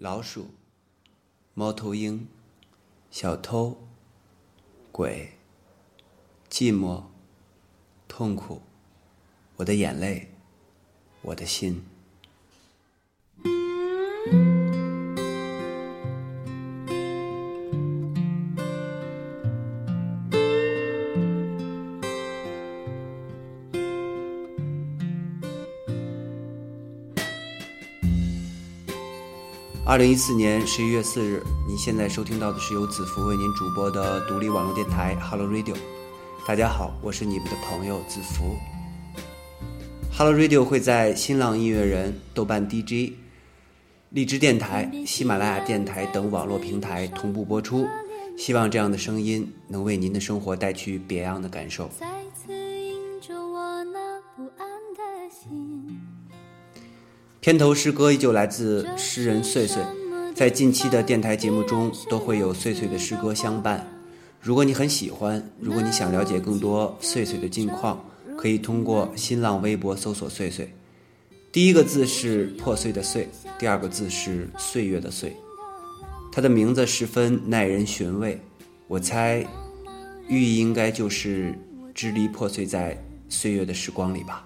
老鼠、猫头鹰、小偷、鬼、寂寞、痛苦，我的眼泪，我的心。二零一四年十一月四日，您现在收听到的是由子福为您主播的独立网络电台 Hello Radio。大家好，我是你们的朋友子福。Hello Radio 会在新浪音乐人、豆瓣 DJ、荔枝电台、喜马拉雅电台等网络平台同步播出。希望这样的声音能为您的生活带去别样的感受。片头诗歌依旧来自诗人岁岁，在近期的电台节目中都会有岁岁的诗歌相伴。如果你很喜欢，如果你想了解更多岁岁的近况，可以通过新浪微博搜索“岁岁”，第一个字是破碎的碎，第二个字是岁月的岁。他的名字十分耐人寻味，我猜寓意应该就是支离破碎在岁月的时光里吧。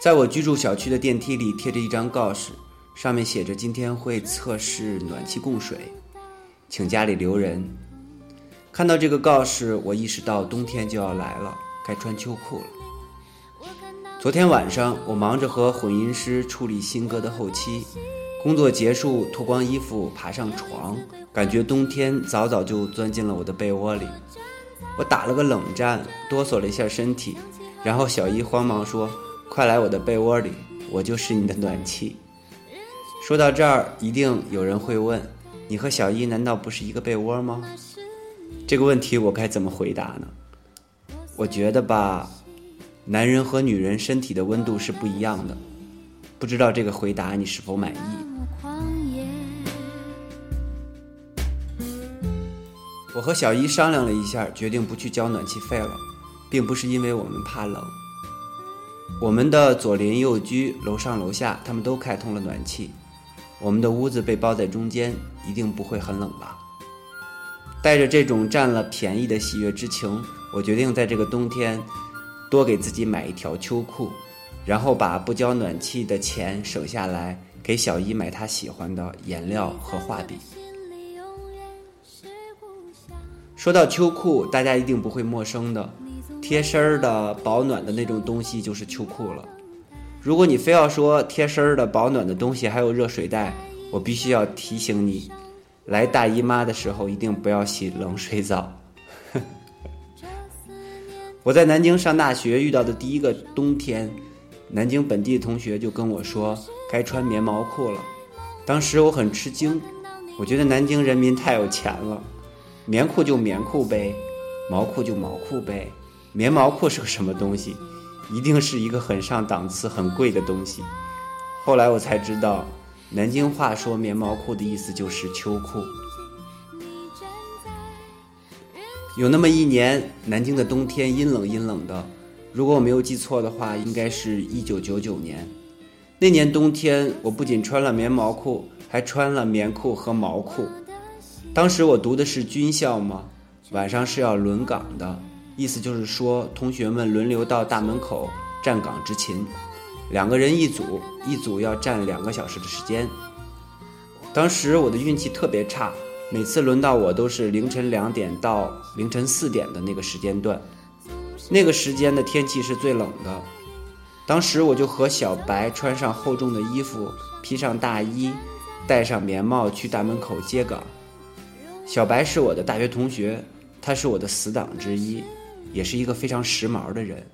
在我居住小区的电梯里贴着一张告示，上面写着：“今天会测试暖气供水，请家里留人。”看到这个告示，我意识到冬天就要来了，该穿秋裤了。昨天晚上，我忙着和混音师处理新歌的后期，工作结束，脱光衣服爬上床，感觉冬天早早就钻进了我的被窝里。我打了个冷战，哆嗦了一下身体，然后小姨慌忙说。快来我的被窝里，我就是你的暖气。说到这儿，一定有人会问：你和小一难道不是一个被窝吗？这个问题我该怎么回答呢？我觉得吧，男人和女人身体的温度是不一样的。不知道这个回答你是否满意？我和小一商量了一下，决定不去交暖气费了，并不是因为我们怕冷。我们的左邻右居、楼上楼下，他们都开通了暖气。我们的屋子被包在中间，一定不会很冷吧？带着这种占了便宜的喜悦之情，我决定在这个冬天多给自己买一条秋裤，然后把不交暖气的钱省下来，给小姨买她喜欢的颜料和画笔。说到秋裤，大家一定不会陌生的。贴身儿的保暖的那种东西就是秋裤了。如果你非要说贴身儿的保暖的东西还有热水袋，我必须要提醒你，来大姨妈的时候一定不要洗冷水澡。我在南京上大学遇到的第一个冬天，南京本地同学就跟我说该穿棉毛裤了。当时我很吃惊，我觉得南京人民太有钱了，棉裤就棉裤呗，毛裤就毛裤呗。棉毛裤是个什么东西？一定是一个很上档次、很贵的东西。后来我才知道，南京话说棉毛裤的意思就是秋裤。有那么一年，南京的冬天阴冷阴冷的。如果我没有记错的话，应该是一九九九年。那年冬天，我不仅穿了棉毛裤，还穿了棉裤和毛裤。当时我读的是军校嘛，晚上是要轮岗的。意思就是说，同学们轮流到大门口站岗执勤，两个人一组，一组要站两个小时的时间。当时我的运气特别差，每次轮到我都是凌晨两点到凌晨四点的那个时间段，那个时间的天气是最冷的。当时我就和小白穿上厚重的衣服，披上大衣，戴上棉帽去大门口接岗。小白是我的大学同学，他是我的死党之一。也是一个非常时髦的人。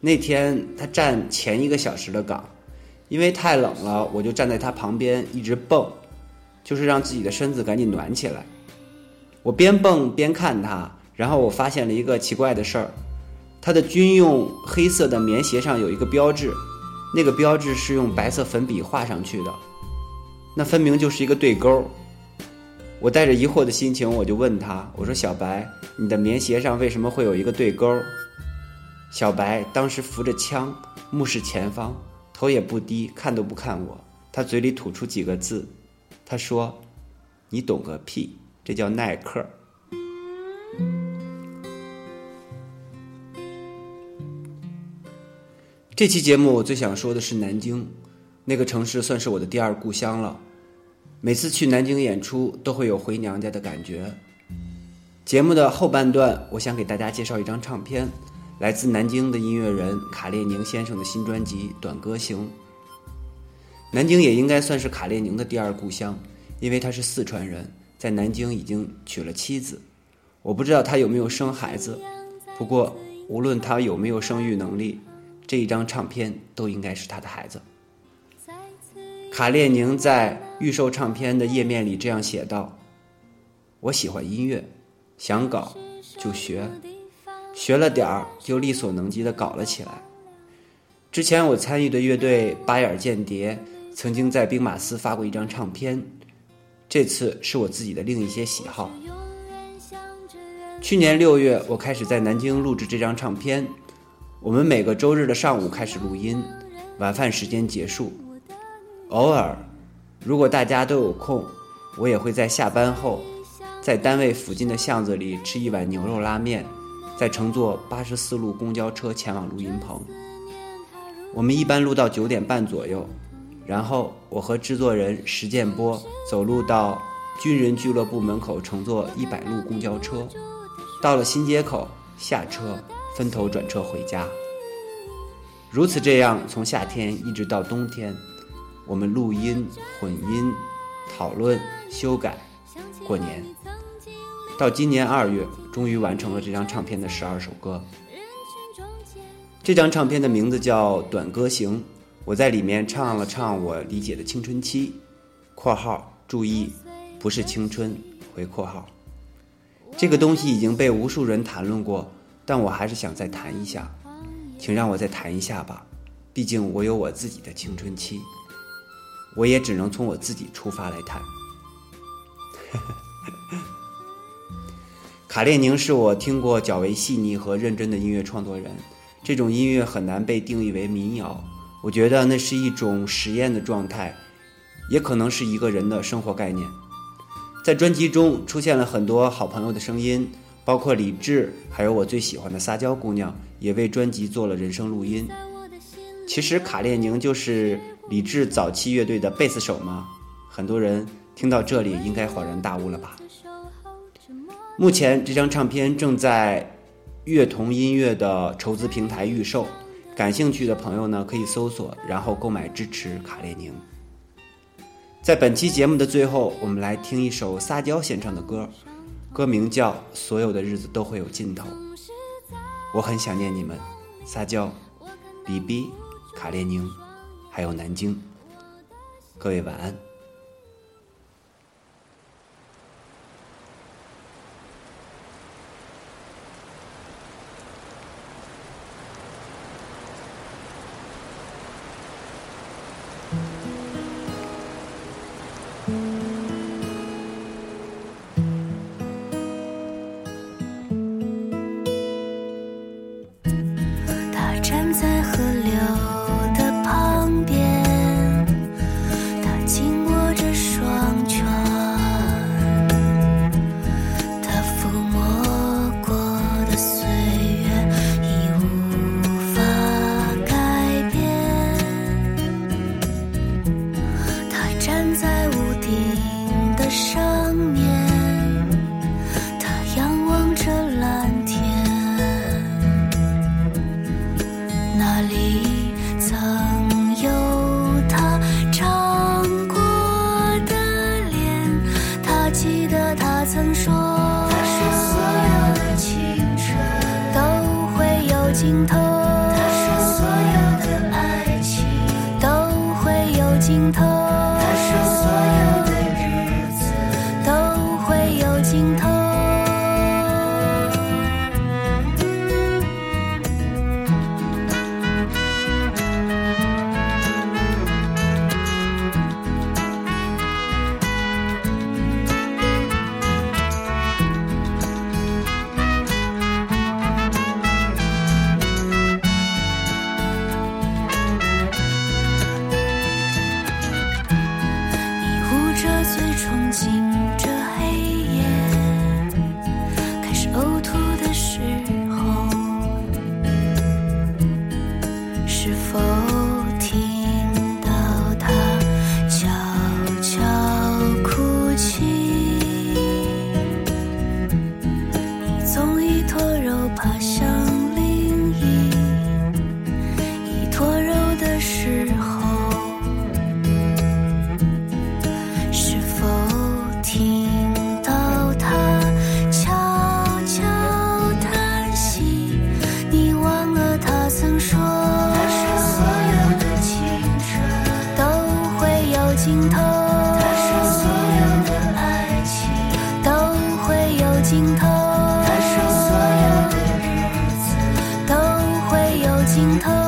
那天他站前一个小时的岗，因为太冷了，我就站在他旁边一直蹦，就是让自己的身子赶紧暖起来。我边蹦边看他，然后我发现了一个奇怪的事儿：他的军用黑色的棉鞋上有一个标志，那个标志是用白色粉笔画上去的，那分明就是一个对勾。我带着疑惑的心情，我就问他：“我说小白，你的棉鞋上为什么会有一个对勾？”小白当时扶着枪，目视前方，头也不低，看都不看我。他嘴里吐出几个字，他说：“你懂个屁，这叫耐克。”这期节目我最想说的是南京，那个城市算是我的第二故乡了。每次去南京演出，都会有回娘家的感觉。节目的后半段，我想给大家介绍一张唱片，来自南京的音乐人卡列宁先生的新专辑《短歌行》。南京也应该算是卡列宁的第二故乡，因为他是四川人，在南京已经娶了妻子。我不知道他有没有生孩子，不过无论他有没有生育能力，这一张唱片都应该是他的孩子。卡列宁在预售唱片的页面里这样写道：“我喜欢音乐。”想搞就学，学了点儿就力所能及的搞了起来。之前我参与的乐队八眼间谍曾经在兵马司发过一张唱片，这次是我自己的另一些喜好。去年六月，我开始在南京录制这张唱片，我们每个周日的上午开始录音，晚饭时间结束。偶尔，如果大家都有空，我也会在下班后。在单位附近的巷子里吃一碗牛肉拉面，再乘坐八十四路公交车前往录音棚。我们一般录到九点半左右，然后我和制作人石建波走路到军人俱乐部门口，乘坐一百路公交车，到了新街口下车，分头转车回家。如此这样，从夏天一直到冬天，我们录音、混音、讨论、修改，过年。到今年二月，终于完成了这张唱片的十二首歌。这张唱片的名字叫《短歌行》，我在里面唱了唱我理解的青春期（括号注意，不是青春）。回括号，这个东西已经被无数人谈论过，但我还是想再谈一下，请让我再谈一下吧。毕竟我有我自己的青春期，我也只能从我自己出发来谈。卡列宁是我听过较为细腻和认真的音乐创作人。这种音乐很难被定义为民谣，我觉得那是一种实验的状态，也可能是一个人的生活概念。在专辑中出现了很多好朋友的声音，包括李志，还有我最喜欢的撒娇姑娘，也为专辑做了人声录音。其实卡列宁就是李志早期乐队的贝斯手吗？很多人听到这里应该恍然大悟了吧。目前这张唱片正在乐童音乐的筹资平台预售，感兴趣的朋友呢可以搜索，然后购买支持卡列宁。在本期节目的最后，我们来听一首撒娇献唱的歌，歌名叫《所有的日子都会有尽头》。我很想念你们，撒娇，比比，卡列宁，还有南京。各位晚安。尽头。是否？尽头。